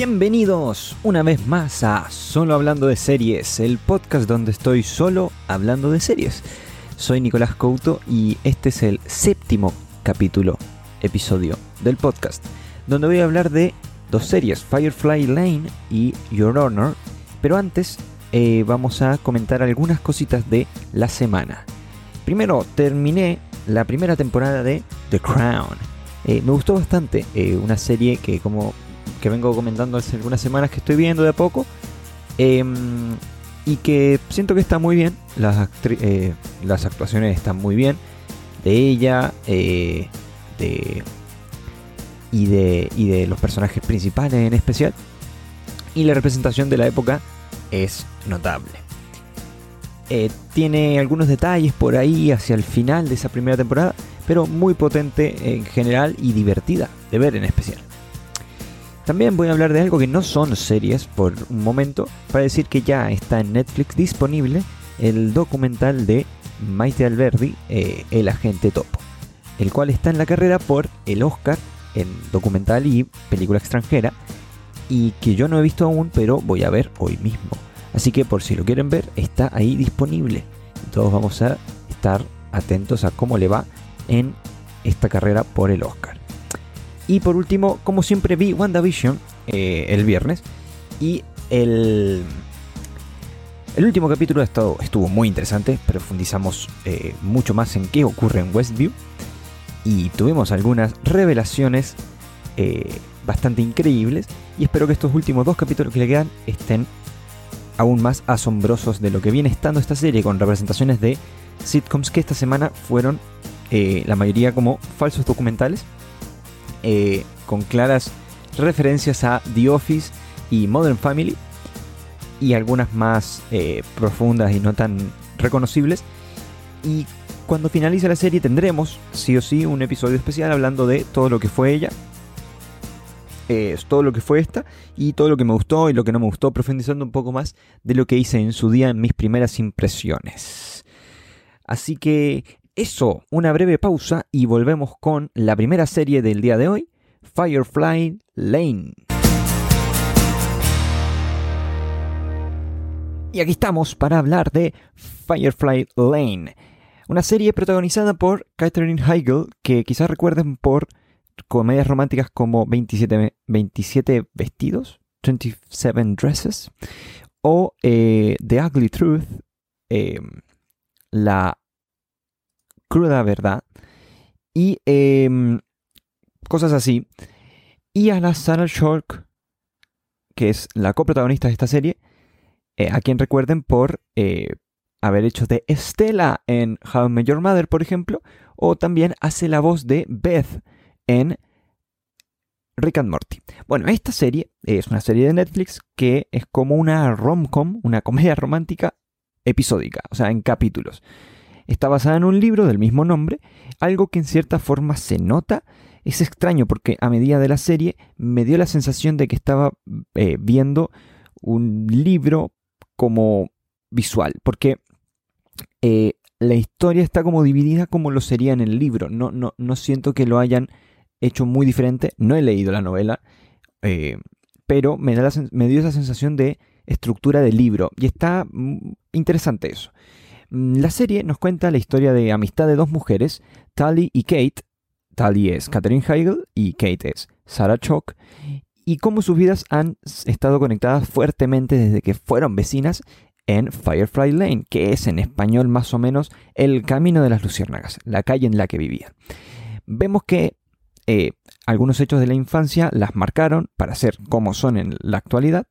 Bienvenidos una vez más a Solo Hablando de Series, el podcast donde estoy solo hablando de series. Soy Nicolás Couto y este es el séptimo capítulo, episodio del podcast, donde voy a hablar de dos series, Firefly Lane y Your Honor. Pero antes eh, vamos a comentar algunas cositas de la semana. Primero, terminé la primera temporada de The Crown. Eh, me gustó bastante, eh, una serie que como que vengo comentando hace algunas semanas que estoy viendo de a poco. Em, y que siento que está muy bien. Las, las actuaciones están muy bien. De ella, de, y, de, y de los personajes principales en especial. Y la representación de la época es notable. Eh, tiene algunos detalles por ahí hacia el final de esa primera temporada, pero muy potente en general y divertida de ver en especial. También voy a hablar de algo que no son series por un momento, para decir que ya está en Netflix disponible el documental de Maite Alberdi, eh, El Agente Topo, el cual está en la carrera por el Oscar en documental y película extranjera, y que yo no he visto aún, pero voy a ver hoy mismo. Así que por si lo quieren ver, está ahí disponible. Todos vamos a estar atentos a cómo le va en esta carrera por el Oscar. Y por último, como siempre vi WandaVision eh, el viernes. Y el, el último capítulo estado, estuvo muy interesante, profundizamos eh, mucho más en qué ocurre en Westview. Y tuvimos algunas revelaciones eh, bastante increíbles. Y espero que estos últimos dos capítulos que le quedan estén aún más asombrosos de lo que viene estando esta serie con representaciones de sitcoms que esta semana fueron eh, la mayoría como falsos documentales eh, con claras referencias a The Office y Modern Family y algunas más eh, profundas y no tan reconocibles y cuando finalice la serie tendremos sí o sí un episodio especial hablando de todo lo que fue ella es todo lo que fue esta y todo lo que me gustó y lo que no me gustó, profundizando un poco más de lo que hice en su día en mis primeras impresiones. Así que eso, una breve pausa y volvemos con la primera serie del día de hoy, Firefly Lane. Y aquí estamos para hablar de Firefly Lane, una serie protagonizada por Catherine Heigl, que quizás recuerden por comedias románticas como 27, 27 vestidos, 27 dresses, o eh, The Ugly Truth, em, la cruda verdad, y em, cosas así. Y a la Sarah Shork, que es la coprotagonista de esta serie, eh, a quien recuerden por eh, haber hecho de Estela en How I Met Your Mother, por ejemplo, o también hace la voz de Beth en Rick and Morty. Bueno, esta serie es una serie de Netflix que es como una rom-com, una comedia romántica episódica, o sea, en capítulos. Está basada en un libro del mismo nombre, algo que en cierta forma se nota. Es extraño porque a medida de la serie me dio la sensación de que estaba eh, viendo un libro como visual, porque eh, la historia está como dividida como lo sería en el libro. No, no, no siento que lo hayan hecho muy diferente. No he leído la novela, eh, pero me, da me dio esa sensación de estructura de libro. Y está mm, interesante eso. Mm, la serie nos cuenta la historia de amistad de dos mujeres, Tally y Kate. Tally es Catherine Heigl y Kate es Sarah Chalk. Y cómo sus vidas han estado conectadas fuertemente desde que fueron vecinas en Firefly Lane, que es en español más o menos el camino de las luciérnagas, la calle en la que vivían. Vemos que eh, algunos hechos de la infancia las marcaron para ser como son en la actualidad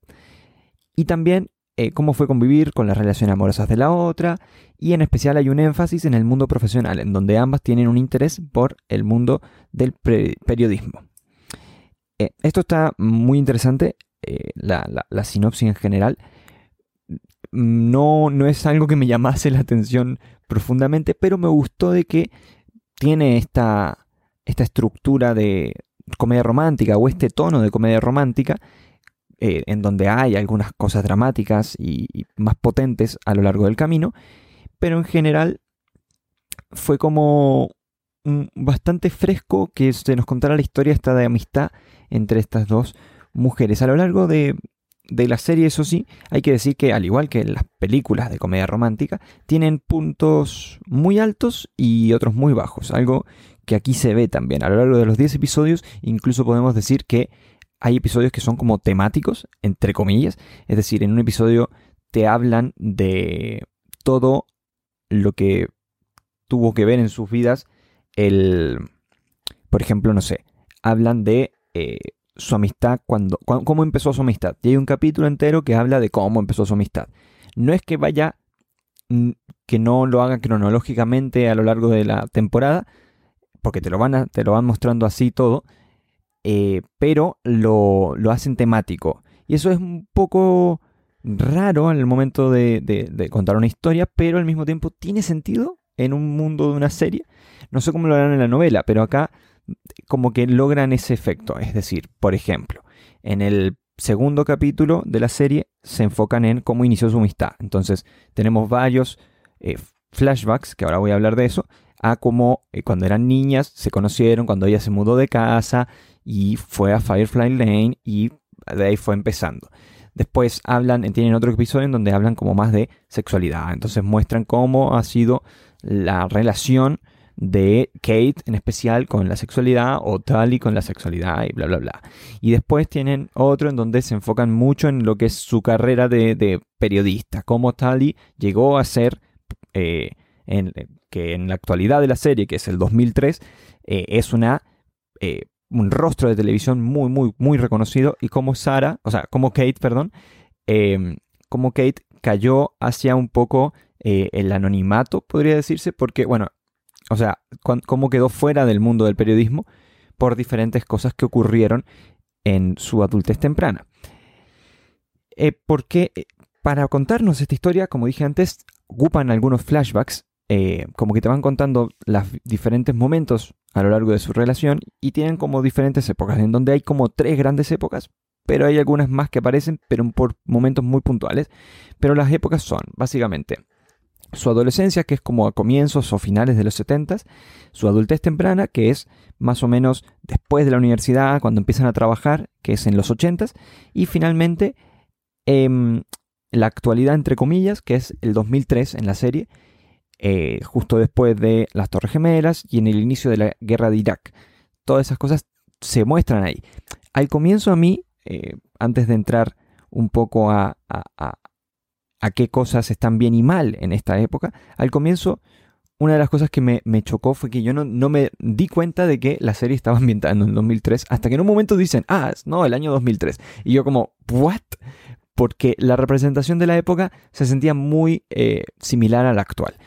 y también eh, cómo fue convivir con las relaciones amorosas de la otra y en especial hay un énfasis en el mundo profesional en donde ambas tienen un interés por el mundo del periodismo. Eh, esto está muy interesante, la, la, sinopsis en general no, no es algo que me llamase la atención profundamente, pero me gustó de que tiene esta, esta estructura de comedia romántica o este tono de comedia romántica, eh, en donde hay algunas cosas dramáticas y, más potentes a lo largo del camino, pero en general fue como bastante fresco que se nos contara la historia esta de amistad entre estas dos mujeres. A lo largo de, de la serie, eso sí, hay que decir que al igual que las películas de comedia romántica, tienen puntos muy altos y otros muy bajos. Algo que aquí se ve también. A lo largo de los 10 episodios, incluso podemos decir que hay episodios que son como temáticos, entre comillas. Es decir, en un episodio te hablan de todo lo que tuvo que ver en sus vidas el... Por ejemplo, no sé, hablan de eh, su amistad, cuando, cómo empezó su amistad. Y hay un capítulo entero que habla de cómo empezó su amistad. No es que vaya, que no lo haga cronológicamente a lo largo de la temporada, porque te lo van, a, te lo van mostrando así todo, eh, pero lo, lo, hacen temático. Y eso es un poco raro en el momento de, de, contar una historia, pero al mismo tiempo tiene sentido en un mundo de una serie. No sé cómo lo harán en la novela, pero acá como que logran ese efecto. Es decir, por ejemplo, en el segundo capítulo de la serie se enfocan en cómo inició su amistad. Entonces tenemos varios eh, flashbacks, que ahora voy a hablar de eso, a cómo eh, cuando eran niñas se conocieron, cuando ella se mudó de casa y fue a Firefly Lane y de ahí fue empezando. Después hablan, tienen otro episodio en donde hablan como más de sexualidad. Entonces muestran cómo ha sido la relación de Kate en especial con la sexualidad o Tali con la sexualidad y bla bla bla. Y después tienen otro en donde se enfocan mucho en lo que es su carrera de, periodista, cómo Tali llegó a ser eh, en, que en la actualidad de la serie, que es el 2003, eh, es una, eh, un rostro de televisión muy, muy, muy reconocido y como Sara, o sea, como Kate, perdón, em, como Kate cayó hacia un poco eh, el anonimato, podría decirse, porque, bueno, o sea, cómo quedó fuera del mundo del periodismo por diferentes cosas que ocurrieron en su adultez temprana. porque para contarnos esta historia, como dije antes, ocupan algunos flashbacks eh, como que te van contando los diferentes momentos a lo largo de su relación y tienen como diferentes épocas, en donde hay como tres grandes épocas, pero hay algunas más que aparecen, pero por momentos muy puntuales. Pero las épocas son, básicamente, su adolescencia, que es como a comienzos o finales de los 70, su adultez temprana, que es más o menos después de la universidad, cuando empiezan a trabajar, que es en los 80, y finalmente em, la actualidad, entre comillas, que es el 2003 en la serie, eh, justo después de las Torres Gemelas y en el inicio de la guerra de Irak. Todas esas cosas se muestran ahí. Al comienzo a mí, eh, antes de entrar un poco a, a, qué cosas están bien y mal en esta época, al comienzo una de las cosas que me, chocó fue que yo no, no, me di cuenta de que la serie estaba ambientada en 2003, hasta que en un momento dicen, ah, no, el año 2003. Y yo como, ¿what? Porque la representación de la época se sentía muy eh, similar a la actual.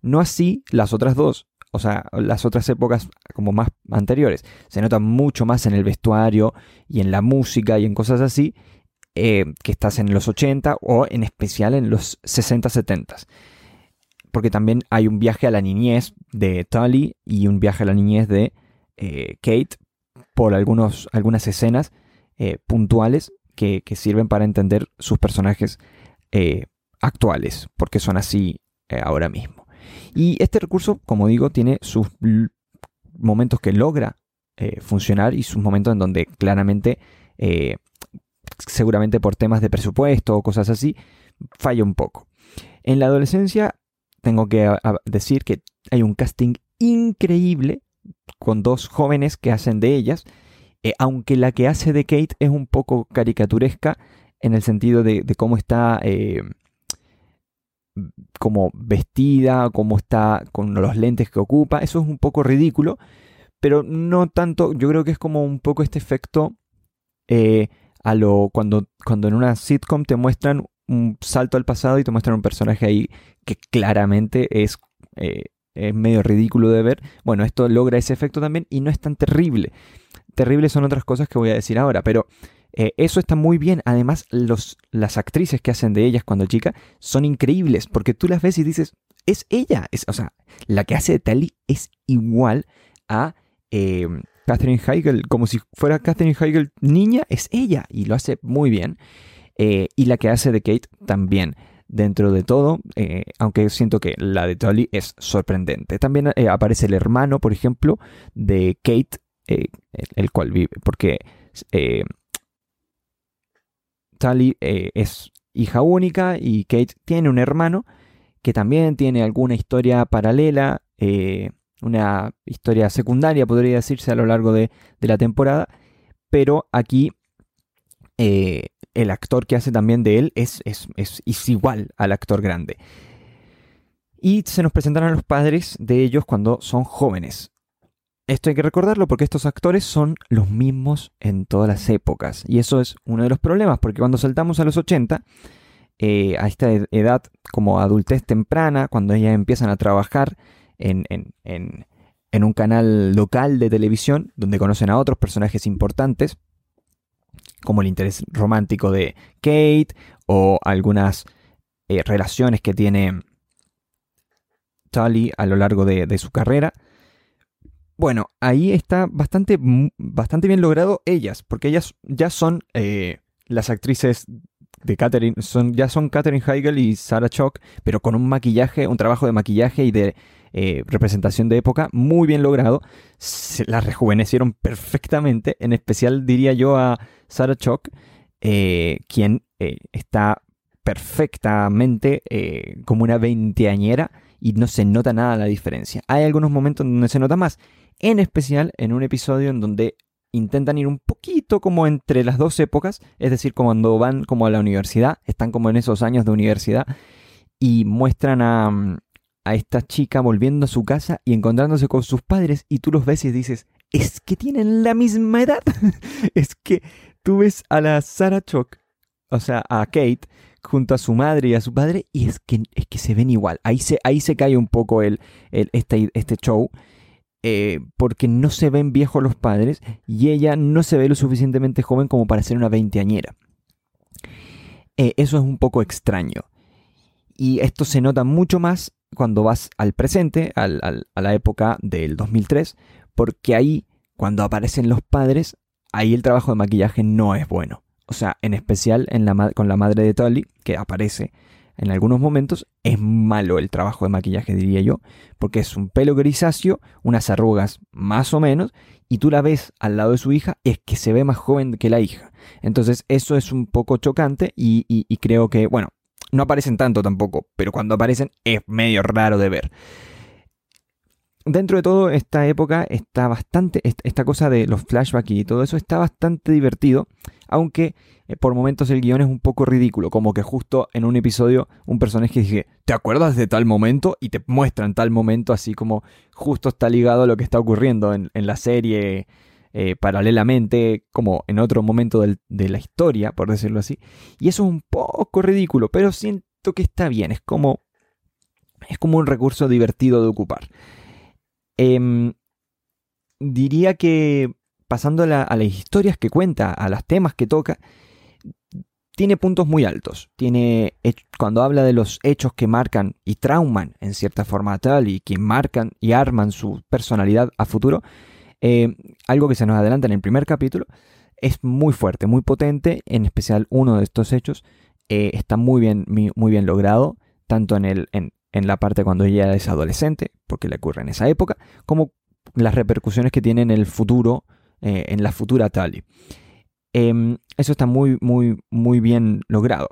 No así las otras dos, o sea, las otras épocas como más anteriores. Se nota mucho más en el vestuario y en la música y en cosas así eh, que estás en los 80 o en especial en los 60-70. Porque también hay un viaje a la niñez de Tully y un viaje a la niñez de eh, Kate por algunos, algunas escenas puntuales que, sirven para entender sus personajes eh, actuales, porque son así eh, ahora mismo. Y este recurso, como digo, tiene sus momentos que logra eh, funcionar y sus momentos en donde claramente, seguramente por temas de presupuesto o cosas así, falla un poco. En la adolescencia, tengo que decir que hay un casting increíble con dos jóvenes que hacen de ellas eh, aunque la que hace de Kate es un poco caricaturesca en el sentido de, cómo está eh, como vestida, cómo está con los lentes que ocupa, eso es un poco ridículo, pero no tanto, yo creo que es como un poco este efecto eh, a lo cuando, cuando en una sitcom te muestran un salto al pasado y te muestran un personaje ahí que claramente es, es medio ridículo de ver. Bueno, esto logra ese efecto también y no es tan terrible terribles son otras cosas que voy a decir ahora, pero eh, eso está muy bien. Además, los, las actrices que hacen de ellas cuando chica son increíbles, porque tú las ves y dices, es ella. O sea, la que hace de Tali es igual a eh, Heigl, como si fuera Catherine Heigl niña, es ella, y lo hace muy bien. Eh, y la que hace de Kate también. Dentro de todo, aunque siento que la de Tali es sorprendente. También aparece el hermano, por ejemplo, de Kate, eh, el cual vive, porque eh, Tally es hija única y Kate tiene un hermano que también tiene alguna historia paralela, una historia secundaria podría decirse a lo largo de, la temporada, pero aquí el actor que hace también de él es, es, es igual al actor grande. Y se nos presentan a los padres de ellos cuando son jóvenes. Esto hay que recordarlo porque estos actores son los mismos en todas las épocas. Y eso es uno de los problemas, porque cuando saltamos a los 80, eh, a esta edad como adultez temprana, cuando ellas empiezan a trabajar en, un canal local de televisión, donde conocen a otros personajes importantes, como el interés romántico de Kate o algunas eh, relaciones que tiene Tully a lo largo de su carrera, bueno, ahí está bastante, bastante bien logrado ellas, porque ellas ya son eh, las actrices de Catherine, son, ya son Catherine Heigl y Sarah Chock, pero con un maquillaje, un trabajo de maquillaje y de eh, representación de época muy bien logrado. Se las rejuvenecieron perfectamente, en especial diría yo a Sarah Chock, eh, quien está perfectamente como una veinteañera y no se nota nada la diferencia. Hay algunos momentos donde se nota más, en especial en un episodio en donde intentan ir un poquito como entre las dos épocas, es decir, cuando van como a la universidad, están como en esos años de universidad y muestran a, mm, a esta chica volviendo a su casa y encontrándose con sus padres y tú los ves y dices, es que tienen la misma edad. es que tú ves a la Sarah Chock, o sea, a Kate, junto a su madre y a su padre, y es que, es que se ven igual. Ahí se, ahí se cae un poco el, este, este show. Eh, porque no se ven viejos los padres y ella no se ve lo suficientemente joven como para ser una veinteañera. Eh, eso es un poco extraño. Y esto se nota mucho más cuando vas al presente, a la época del 2003, porque ahí, cuando aparecen los padres, ahí el trabajo de maquillaje no es bueno. O sea, en especial con la madre de Tully, que aparece en algunos momentos, es malo el trabajo de maquillaje, diría yo, porque es un pelo grisáceo, unas arrugas más o menos, y tú la ves al lado de su hija, es que se ve más joven que la hija. Entonces eso es un poco chocante y, y creo que, bueno, no aparecen tanto tampoco, pero cuando aparecen es medio raro de ver dentro de todo, esta época está bastante, esta cosa de los flashbacks y todo eso está bastante divertido, aunque eh, por momentos el guion es un poco ridículo, como que justo en un episodio un personaje dice, ¿te acuerdas de tal momento? Y te muestran tal momento así como justo está ligado a lo que está ocurriendo en, la serie eh, paralelamente, como en otro momento de la historia, por decirlo así. Y eso es un poco ridículo, pero siento que está bien, es como, es como un recurso divertido de ocupar. Em, diría que pasando a, las historias que cuenta, a los temas que toca, tiene puntos muy altos. Tiene, cuando habla de los hechos que marcan y trauman en cierta forma tal y que marcan y arman su personalidad a futuro, eh, algo que se nos adelanta en el primer capítulo, es muy fuerte, muy potente, en especial uno de estos hechos eh, está muy bien, muy bien logrado, tanto en, el, en, en la parte cuando ella es adolescente, porque le ocurre en esa época, como las repercusiones que tiene en el futuro, eh, en la futura Tali. Em, eso está muy, muy, muy bien logrado.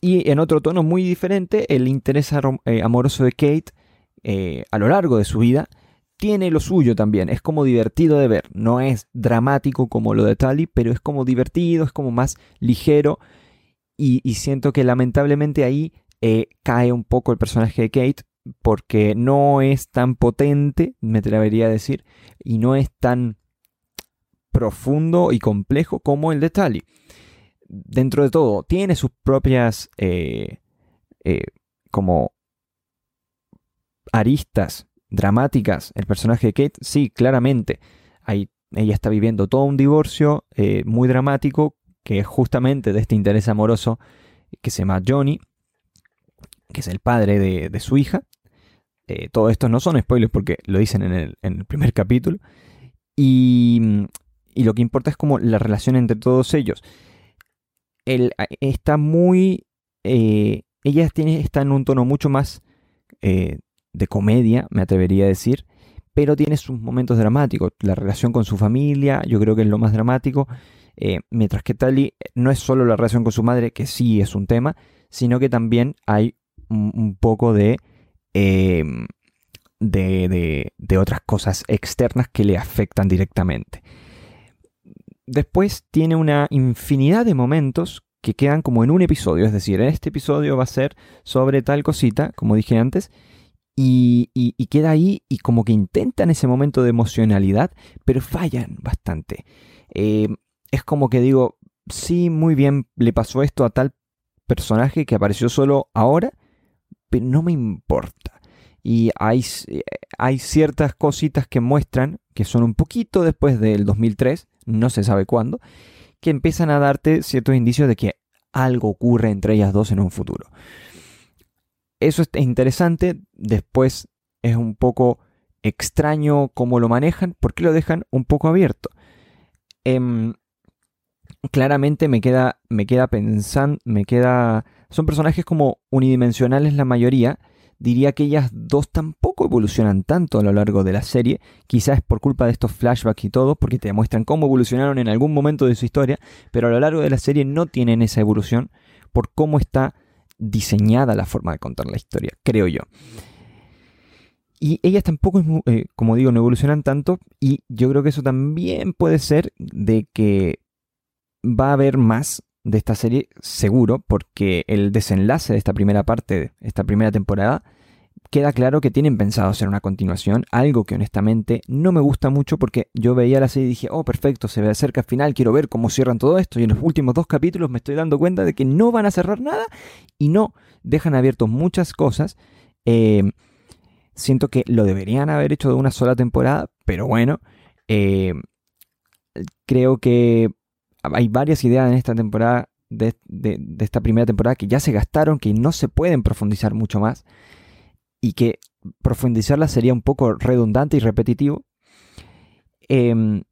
Y en otro tono muy diferente, el interés eh, amoroso de Kate eh, a lo largo de su vida tiene lo suyo también. Es como divertido de ver. No es dramático como lo de Tali, pero es como divertido, es como más ligero. y siento que lamentablemente ahí cae un poco el personaje de Kate porque no es tan potente, me atrevería a decir, y no es tan profundo y complejo como el de Tali. Dentro de todo, tiene sus propias eh, eh, como aristas dramáticas. El personaje de Kate, sí, claramente. ella está viviendo todo un divorcio muy dramático, que es justamente de este interés amoroso que se llama Johnny, que es el padre de, su hija. Eh, todo esto no son spoilers porque lo dicen en el, primer capítulo. Y, lo que importa es como la relación entre todos ellos. Él está muy... Eh, ella tiene, está en un tono mucho más eh, de comedia, me atrevería a decir, pero tiene sus momentos dramáticos. La relación con su familia, yo creo que es lo más dramático. Eh, mientras que Tali no es solo la relación con su madre, que sí es un tema, sino que también hay un, poco em, de, de, de, otras cosas externas que le afectan directamente. Después tiene una infinidad de momentos que quedan como en un episodio, es decir, este episodio va a ser sobre tal cosita, como dije antes, y, queda ahí y como que intentan ese momento de emocionalidad, pero fallan bastante. Eh, es como que digo, sí, muy bien, le pasó esto a tal personaje que apareció solo ahora, pero no me importa. Y hay, eh, hay ciertas cositas que muestran, que son un poquito después del 2003, no se sabe cuándo, que empiezan a darte ciertos indicios de que algo ocurre entre ellas dos en un futuro. Eso es interesante, después es un poco extraño cómo lo manejan, porque lo dejan un poco abierto. Em, claramente me queda, me queda pensando, me queda... Son personajes como unidimensionales la mayoría. Diría que ellas dos tampoco evolucionan tanto a lo largo de la serie. Quizás por culpa de estos flashbacks y todo, porque te demuestran cómo evolucionaron en algún momento de su historia, pero a lo largo de la serie no tienen esa evolución por cómo está diseñada la forma de contar la historia, creo yo. Y ellas tampoco, eh, como digo, no evolucionan tanto y yo creo que eso también puede ser de que va a haber más de esta serie seguro porque el desenlace de esta primera parte, esta primera temporada, queda claro que tienen pensado hacer una continuación, algo que honestamente no me gusta mucho porque yo veía la serie y dije, oh, perfecto, se ve cerca al final, quiero ver cómo cierran todo esto y en los últimos dos capítulos me estoy dando cuenta de que no van a cerrar nada y no, dejan abiertos muchas cosas. Eh, siento que lo deberían haber hecho de una sola temporada, pero bueno, eh, creo que hay varias ideas en esta temporada, de, esta primera temporada, que ya se gastaron, que no se pueden profundizar mucho más y que profundizarla sería un poco redundante y repetitivo. Em,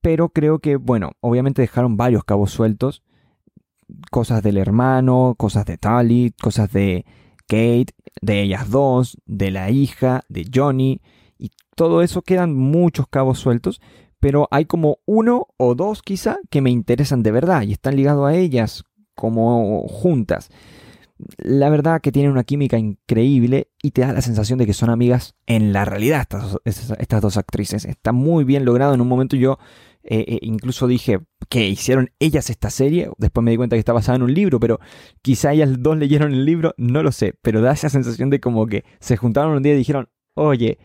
pero creo que, bueno, obviamente dejaron varios cabos sueltos. Cosas del hermano, cosas de Tali, cosas de Kate, de ellas dos, de la hija, de Johnny. Y todo eso quedan muchos cabos sueltos pero hay como uno o dos quizá que me interesan de verdad y están ligados a ellas como juntas. La verdad que tienen una química increíble y te da la sensación de que son amigas en la realidad estas, dos actrices. Está muy bien logrado. En un momento yo eh, eh, incluso dije que hicieron ellas esta serie. Después me di cuenta que está basada en un libro, pero quizá ellas dos leyeron el libro, no lo sé. Pero da esa sensación de como que se juntaron un día y dijeron, oye,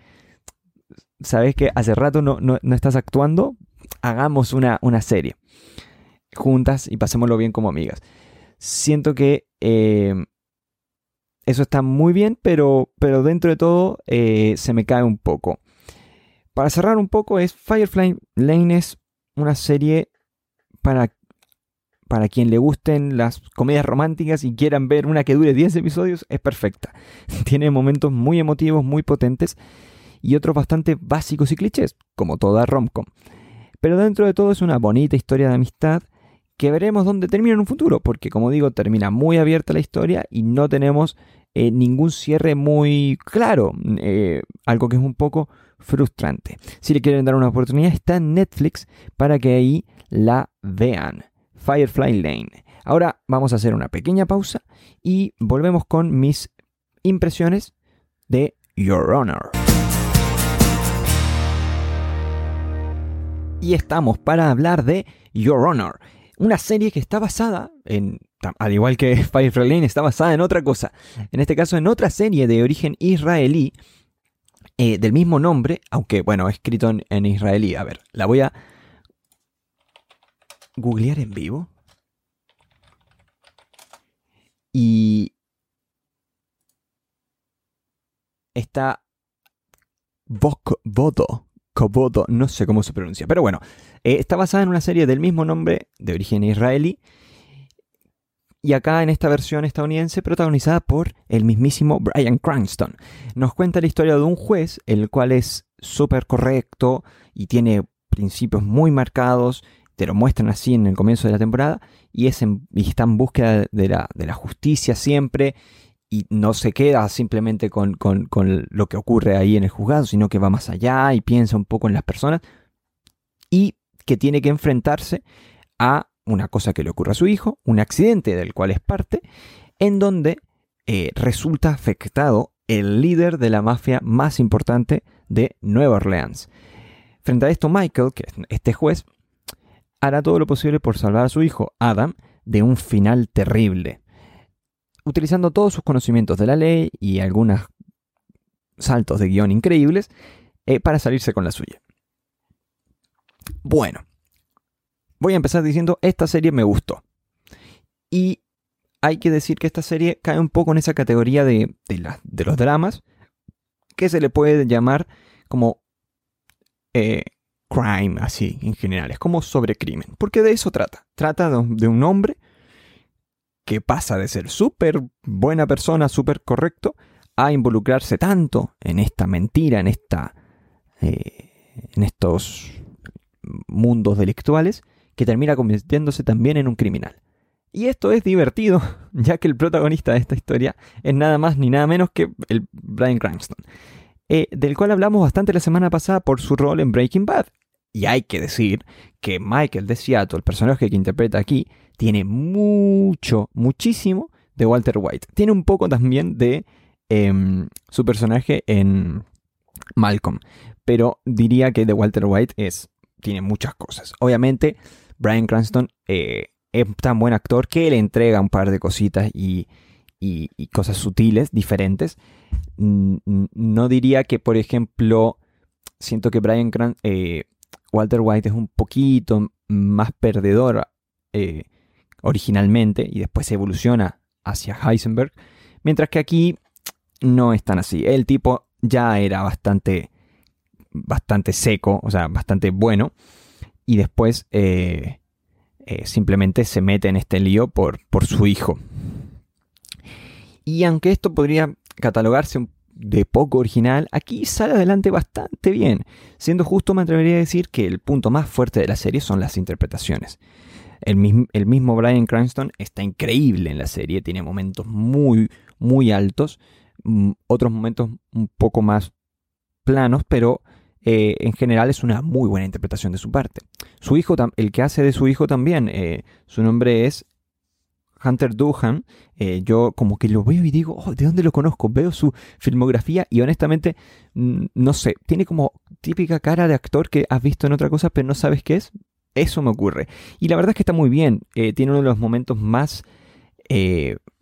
sabes que hace rato no, estás actuando, hagamos una, una, serie juntas y pasémoslo bien como amigas. Siento que eh, eso está muy bien, pero, pero dentro de todo eh, se me cae un poco. Para cerrar un poco, es Firefly Lane es una serie para, para quien le gusten las comedias románticas y quieran ver una que dure 10 episodios, es perfecta. Tiene momentos muy emotivos, muy potentes y otros bastante básicos y clichés, como toda romcom. Pero dentro de todo es una bonita historia de amistad que veremos dónde termina en un futuro, porque como digo, termina muy abierta la historia y no tenemos eh, ningún cierre muy claro, eh, algo que es un poco frustrante. Si le quieren dar una oportunidad, está en Netflix para que ahí la vean. Firefly Lane. Ahora vamos a hacer una pequeña pausa y volvemos con mis impresiones de Your Honor. Y estamos para hablar de Your Honor, una serie que está basada en, al igual que Firefly Lane, está basada en otra cosa, en este caso en otra serie de origen israelí eh, del mismo nombre, aunque bueno, escrito en, israelí. A ver, la voy a googlear en vivo. Y está Voto Kobodo, no sé cómo se pronuncia, pero bueno, eh, está basada en una serie del mismo nombre, de origen israelí, y acá en esta versión estadounidense protagonizada por el mismísimo Brian Cranston. Nos cuenta la historia de un juez, el cual es súper correcto y tiene principios muy marcados, te lo muestran así en el comienzo de la temporada, y, es y está en búsqueda de la, de la justicia siempre, y no se queda simplemente con, lo que ocurre ahí en el juzgado, sino que va más allá y piensa un poco en las personas y que tiene que enfrentarse a una cosa que le ocurre a su hijo, un accidente del cual es parte, en donde eh, resulta afectado el líder de la mafia más importante de Nueva Orleans. Frente a esto, Michael, que es este juez, hará todo lo posible por salvar a su hijo, Adam, de un final terrible, utilizando todos sus conocimientos de la ley y algunos saltos de guion increíbles eh, para salirse con la suya. Bueno, voy a empezar diciendo, esta serie me gustó. Y hay que decir que esta serie cae un poco en esa categoría de, de, los dramas que se le puede llamar como eh, crime, así en general. Es como sobre crimen, porque de eso trata. Trata de, un hombre que pasa de ser súper buena persona, súper correcto, a involucrarse tanto en esta mentira, en, esta, eh, en estos mundos delictuales, que termina convirtiéndose también en un criminal. Y esto es divertido, ya que el protagonista de esta historia es nada más ni nada menos que el Brian Cranston, eh, del cual hablamos bastante la semana pasada por su rol en Breaking Bad. Y hay que decir que Michael de Seattle, el personaje que interpreta aquí, tiene mucho, muchísimo de Walter White. Tiene un poco también de em, su personaje en Malcolm. Pero diría que de Walter White es, tiene muchas cosas. Obviamente, Brian Cranston eh, es tan buen actor que le entrega un par de cositas y, cosas sutiles, diferentes. No diría que, por ejemplo, siento que Brian eh, Walter White es un poquito más perdedor eh, originalmente y después evoluciona hacia Heisenberg, mientras que aquí no es tan así. El tipo ya era bastante, bastante seco, o sea, bastante bueno, y después eh, eh, simplemente se mete en este lío por, por su hijo. Y aunque esto podría catalogarse de poco original, aquí sale adelante bastante bien. Siendo justo, me atrevería a decir que el punto más fuerte de la serie son las interpretaciones. El mismo, el mismo Brian Cranston está increíble en la serie, tiene momentos muy, muy altos, mm, otros momentos un poco más planos, pero eh, en general es una muy buena interpretación de su parte. Su hijo, el que hace de su hijo también, eh, su nombre es Hunter Duhan. Eh, yo como que lo veo y digo, oh, ¿de dónde lo conozco? Veo su filmografía y honestamente, no sé, tiene como típica cara de actor que has visto en otra cosa pero no sabes qué es. Eso me ocurre. Y la verdad es que está muy bien. tiene uno de los momentos más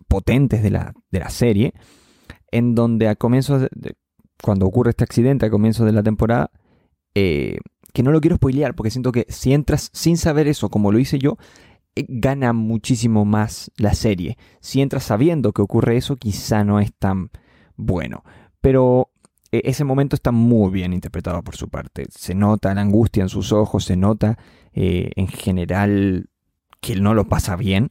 potentes de la, de la, serie, en donde a comienzos de, cuando ocurre este accidente a comienzo de la temporada, eh, que no lo quiero spoilear porque siento que si entras sin saber eso como lo hice yo, eh, gana muchísimo más la serie. Si entras sabiendo que ocurre eso, quizá no es tan bueno. Pero eh, ese momento está muy bien interpretado por su parte. Se nota la angustia en sus ojos, se nota en general que no lo pasa bien.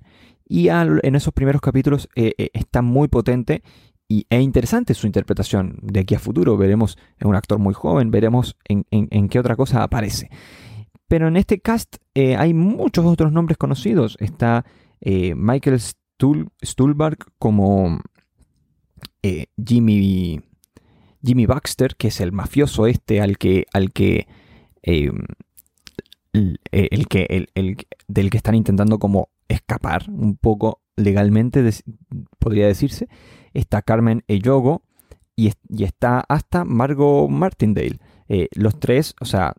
Y en esos primeros capítulos está muy potente y es interesante su interpretación de aquí a futuro. Veremos, es un actor muy joven, veremos en, qué otra cosa aparece. Pero en este cast eh, hay muchos otros nombres conocidos. Está eh, Michael Stuhl, Stuhlbarg como eh, Jimmy, Jimmy Baxter, que es el mafioso este al que, al que, el, que el, del que están intentando como escapar un poco legalmente, podría decirse está Carmen Eyogo y, y está hasta Margot Martindale. Eh, los tres, o sea,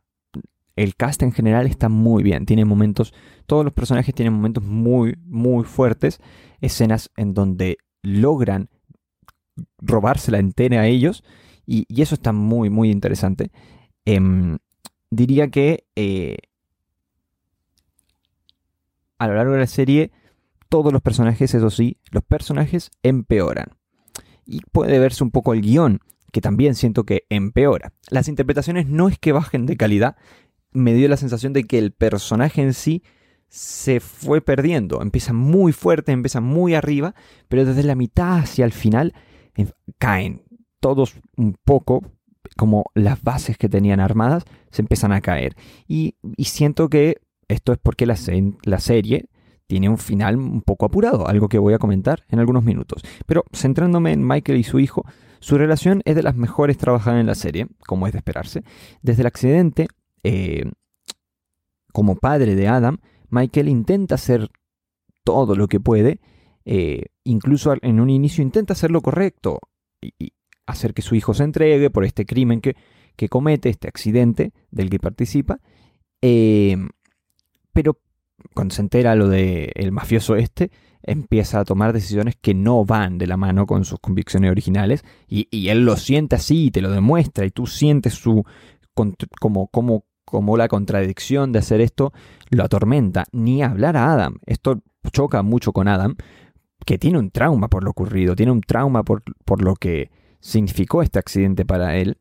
el cast en general está muy bien. Tiene momentos, todos los personajes tienen momentos muy, muy fuertes. Escenas en donde logran robarse la entera a ellos. Y, eso está muy, muy interesante. Em, diría que eh, a lo largo de la serie, todos los personajes, eso sí, los personajes empeoran y puede verse un poco el guion, que también siento que empeora. Las interpretaciones no es que bajen de calidad, me dio la sensación de que el personaje en sí se fue perdiendo. Empieza muy fuerte, empieza muy arriba, pero desde la mitad hacia el final caen todos un poco, como las bases que tenían armadas se empiezan a caer. Y, siento que esto es porque la, serie tiene un final un poco apurado, algo que voy a comentar en algunos minutos. Pero centrándome en Michael y su hijo, su relación es de las mejores trabajadas en la serie, como es de esperarse. Desde el accidente, eh, como padre de Adam, Michael intenta hacer todo lo que puede, eh, incluso en un inicio intenta hacer lo correcto y, hacer que su hijo se entregue por este crimen que, que comete, este accidente del que participa. Eh, pero cuando se entera lo del el mafioso este, empieza a tomar decisiones que no van de la mano con sus convicciones originales y, él lo siente así y te lo demuestra y tú sientes su como, como, como la contradicción de hacer esto lo atormenta. Ni hablar a Adam. Esto choca mucho con Adam, que tiene un trauma por lo ocurrido, tiene un trauma por, por lo que significó este accidente para él.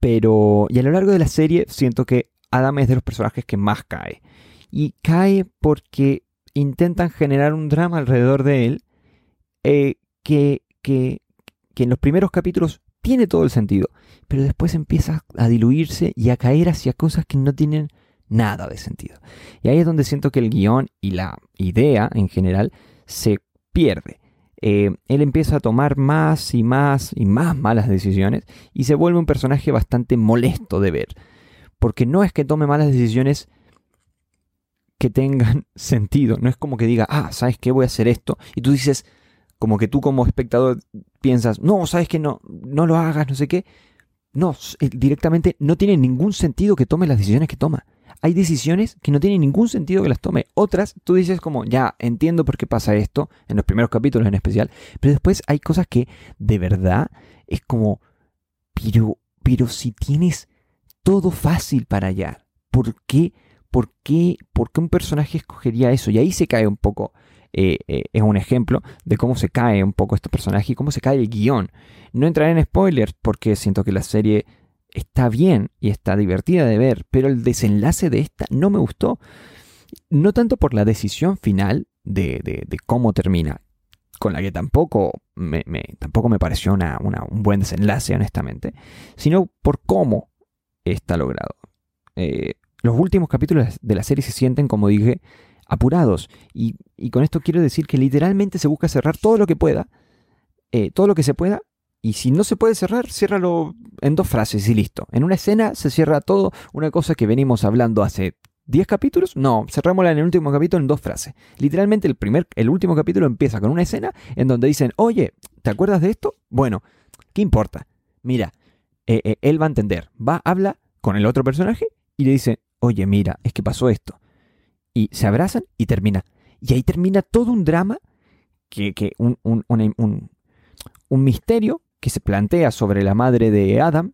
Pero, y a lo largo de la serie siento que Adam es de los personajes que más cae. Y cae porque intentan generar un drama alrededor de él eh, que, que, que en los primeros capítulos tiene todo el sentido, pero después empieza a diluirse y a caer hacia cosas que no tienen nada de sentido. Y ahí es donde siento que el guion y la idea en general se pierde. Eh, él empieza a tomar más y más y más malas decisiones y se vuelve un personaje bastante molesto de ver. Porque no es que tome malas decisiones que tengan sentido. No es como que diga, ah, ¿sabes qué? Voy a hacer esto. Y tú dices, como que tú como espectador piensas, no, ¿sabes qué? No, no lo hagas, no sé qué. No, eh, directamente no tiene ningún sentido que tome las decisiones que toma. Hay decisiones que no tienen ningún sentido que las tome. Otras, tú dices como, ya, entiendo por qué pasa esto, en los primeros capítulos en especial. Pero después hay cosas que de verdad es como, pero, pero si tienes todo fácil para hallar, ¿por qué ¿por qué, por qué un personaje escogería eso? Y ahí se cae un poco, eh, eh, es un ejemplo de cómo se cae un poco este personaje y cómo se cae el guion. No entraré en spoilers porque siento que la serie está bien y está divertida de ver, pero el desenlace de esta no me gustó. No tanto por la decisión final de, cómo termina, con la que tampoco me, tampoco me pareció una, un buen desenlace, honestamente, sino por cómo está logrado. Eh, los últimos capítulos de la serie se sienten, como dije, apurados. Y, con esto quiero decir que literalmente se busca cerrar todo lo que pueda, eh, todo lo que se pueda. Y si no se puede cerrar, ciérralo en dos frases y listo. En una escena se cierra todo, una cosa que venimos hablando hace 10 capítulos. No, cerrámosla en el último capítulo en dos frases. Literalmente el, primer, el último capítulo empieza con una escena en donde dicen, oye, ¿te acuerdas de esto? Bueno, ¿qué importa? Mira, eh, eh, él va a entender. Va, habla con el otro personaje y le dice, oye, mira, es que pasó esto. Y se abrazan y termina. Y ahí termina todo un drama, que, un, un, misterio que se plantea sobre la madre de Adam,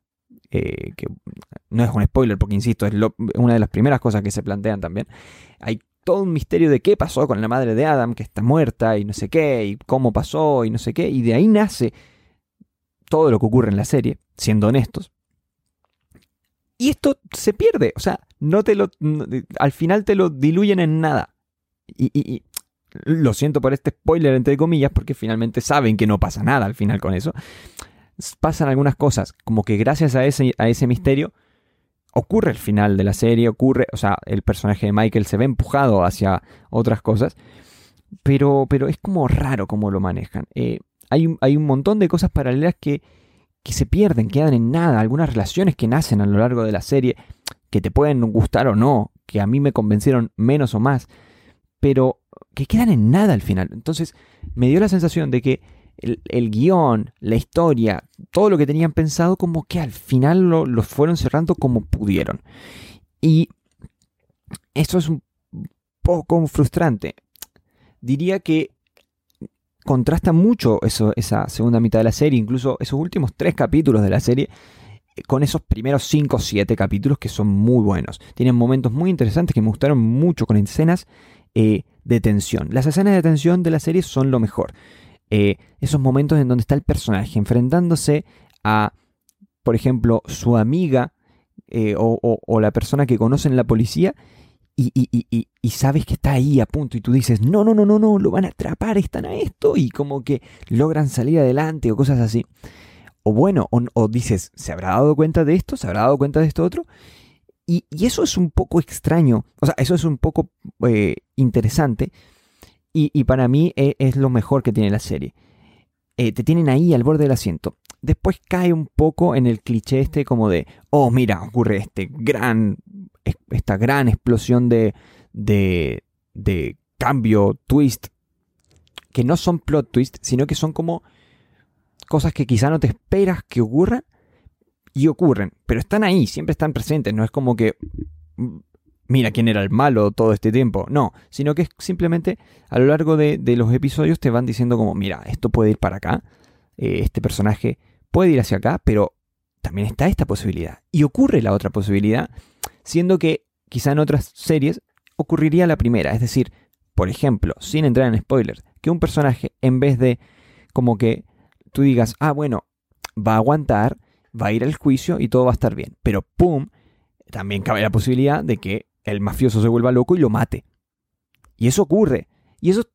eh, que no es un spoiler porque, insisto, es una de las primeras cosas que se plantean también. Hay todo un misterio de qué pasó con la madre de Adam, que está muerta y no sé qué, y cómo pasó y no sé qué, y de ahí nace todo lo que ocurre en la serie, siendo honestos. Y esto se pierde, o sea, no te lo, al final te lo diluyen en nada. Y, lo siento por este spoiler entre comillas, porque finalmente saben que no pasa nada al final con eso. Pasan algunas cosas, como que gracias a ese, a ese misterio ocurre el final de la serie, ocurre, o sea, el personaje de Michael se ve empujado hacia otras cosas, pero, pero es como raro cómo lo manejan. Eh, hay, hay, un montón de cosas paralelas que, que se pierden, quedan en nada, algunas relaciones que nacen a lo largo de la serie que te pueden gustar o no, que a mí me convencieron menos o más, pero que quedan en nada al final. Entonces me dio la sensación de que el, guion, la historia, todo lo que tenían pensado, como que al final lo, fueron cerrando como pudieron. Y eso es un poco frustrante. Diría que contrasta mucho eso, esa segunda mitad de la serie, incluso esos últimos tres capítulos de la serie, con esos primeros 5 o 7 capítulos que son muy buenos. Tienen momentos muy interesantes que me gustaron mucho con escenas eh, de tensión. Las escenas de tensión de la serie son lo mejor. Eh, esos momentos en donde está el personaje enfrentándose a, por ejemplo, su amiga eh, o, la persona que conoce en la policía y, sabes que está ahí a punto y tú dices, no, no, no, no, no, lo van a atrapar, están a esto y como que logran salir adelante o cosas así o bueno, o, dices, ¿se habrá dado cuenta de esto? ¿Se habrá dado cuenta de esto otro? Y, eso es un poco extraño, o sea, eso es un poco eh, interesante y, para mí e, es, lo mejor que tiene la serie. Eh, te tienen ahí al borde del asiento. Después cae un poco en el cliché este como de, oh, mira, ocurre este gran, esta gran explosión de, de, de cambio, twist, que no son plot twist, sino que son como cosas que quizá no te esperas que ocurran y ocurren, pero están ahí, siempre están presentes, no es como que mm, mira quién era el malo todo este tiempo, no, sino que es simplemente a lo largo de, los episodios te van diciendo como, mira, esto puede ir para acá, eh, este personaje puede ir hacia acá, pero también está esta posibilidad. Y ocurre la otra posibilidad, siendo que quizá en otras series ocurriría la primera, es decir, por ejemplo, sin entrar en spoilers, que un personaje en vez de como que tú digas, ah, bueno, va a aguantar, va a ir al juicio y todo va a estar bien. Pero ¡pum! También cabe la posibilidad de que el mafioso se vuelva loco y lo mate. Y eso ocurre. Y esos,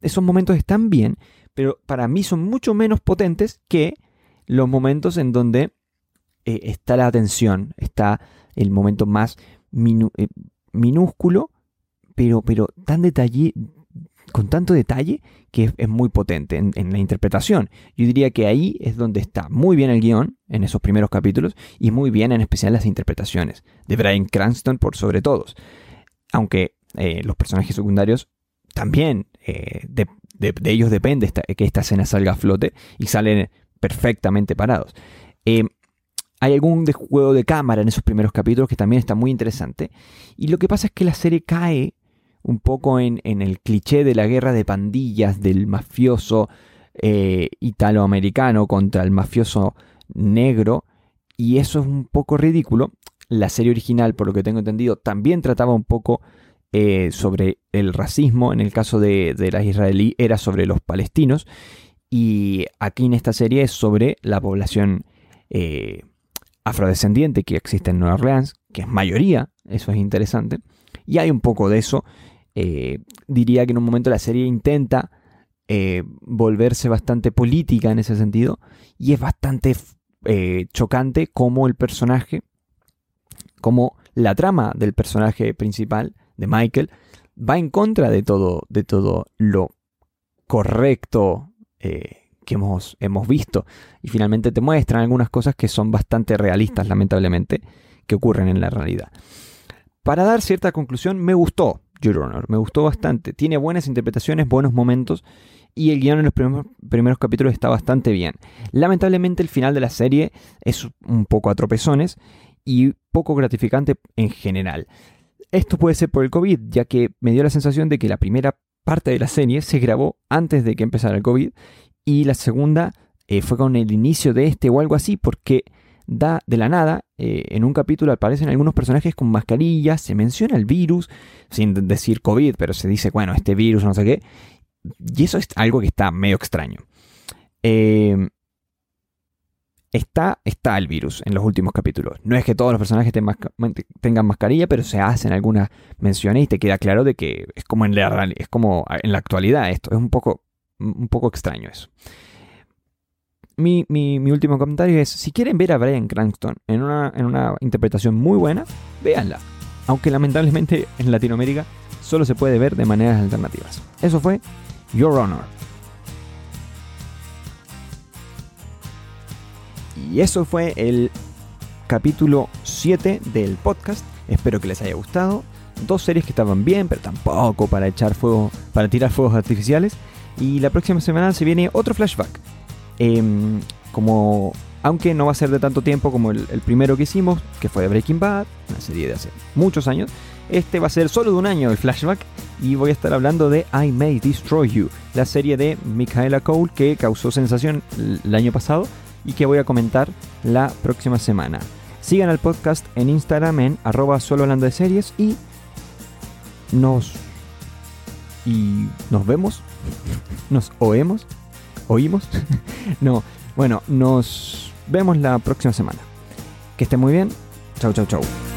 esos momentos están bien, pero para mí son mucho menos potentes que los momentos en donde eh, está la atención, está el momento más eh, minúsculo, pero, pero tan detalle, con tanto detalle que es, muy potente en, la interpretación. Yo diría que ahí es donde está muy bien el guion, en esos primeros capítulos, y muy bien en especial las interpretaciones, de Brian Cranston por sobre todos. Aunque eh, los personajes secundarios también, de, ellos depende que esta escena salga a flote y salen perfectamente parados. Hay algún juego de cámara en esos primeros capítulos que también está muy interesante. Y lo que pasa es que la serie cae un poco en, el cliché de la guerra de pandillas del mafioso eh, italoamericano contra el mafioso negro. Y eso es un poco ridículo. La serie original, por lo que tengo entendido, también trataba un poco eh, sobre el racismo. En el caso de, de la israelí era sobre los palestinos. Y aquí en esta serie es sobre la población eh, afrodescendiente que existe en Nueva Orleans, que es mayoría, eso es interesante, y hay un poco de eso. Eh, diría que en un momento la serie intenta eh, volverse bastante política en ese sentido, y es bastante eh, chocante como el personaje, como la trama del personaje principal, de Michael, va en contra de todo, de todo lo correcto que hemos, hemos visto. Y finalmente te muestran algunas cosas que son bastante realistas, lamentablemente, que ocurren en la realidad. Para dar cierta conclusión, me gustó Your Honor, me gustó bastante. Tiene buenas interpretaciones, buenos momentos y el guion en los primeros, primeros, capítulos está bastante bien. Lamentablemente el final de la serie es un poco a tropezones y poco gratificante en general. Esto puede ser por el COVID, ya que me dio la sensación de que la primera parte de la serie se grabó antes de que empezara el COVID y la segunda eh, fue con el inicio de este o algo así, porque da de la nada, eh, en un capítulo aparecen algunos personajes con mascarillas, se menciona el virus, sin decir COVID, pero se dice, bueno, este virus, no sé qué, y eso es algo que está medio extraño. Em, está, está el virus en los últimos capítulos. No es que todos los personajes tengan mascarilla, pero se hacen algunas menciones y te queda claro de que es como en la, es como en la actualidad esto. Es un poco un poco extraño eso. Mi, último comentario es, si quieren ver a Brian Cranston en una, en una interpretación muy buena, véanla. Aunque lamentablemente en Latinoamérica solo se puede ver de maneras alternativas. Eso fue Your Honor. Y eso fue el capítulo 7 del podcast. Espero que les haya gustado. Dos series que estaban bien, pero tampoco para echar fuego, para tirar fuegos artificiales. Y la próxima semana se viene otro flashback. Em, como, aunque no va a ser de tanto tiempo como el, primero que hicimos, que fue de Breaking Bad, una serie de hace muchos años. Este va a ser solo de un año el flashback y voy a estar hablando de I May Destroy You, la serie de Michaela Cole que causó sensación el año pasado y que voy a comentar la próxima semana. Sigan al podcast en Instagram en arroba solo de series y nos y nos vemos, nos oemos, oímos. no, bueno, nos vemos la próxima semana. Que esté muy bien. Chau, chau, chau.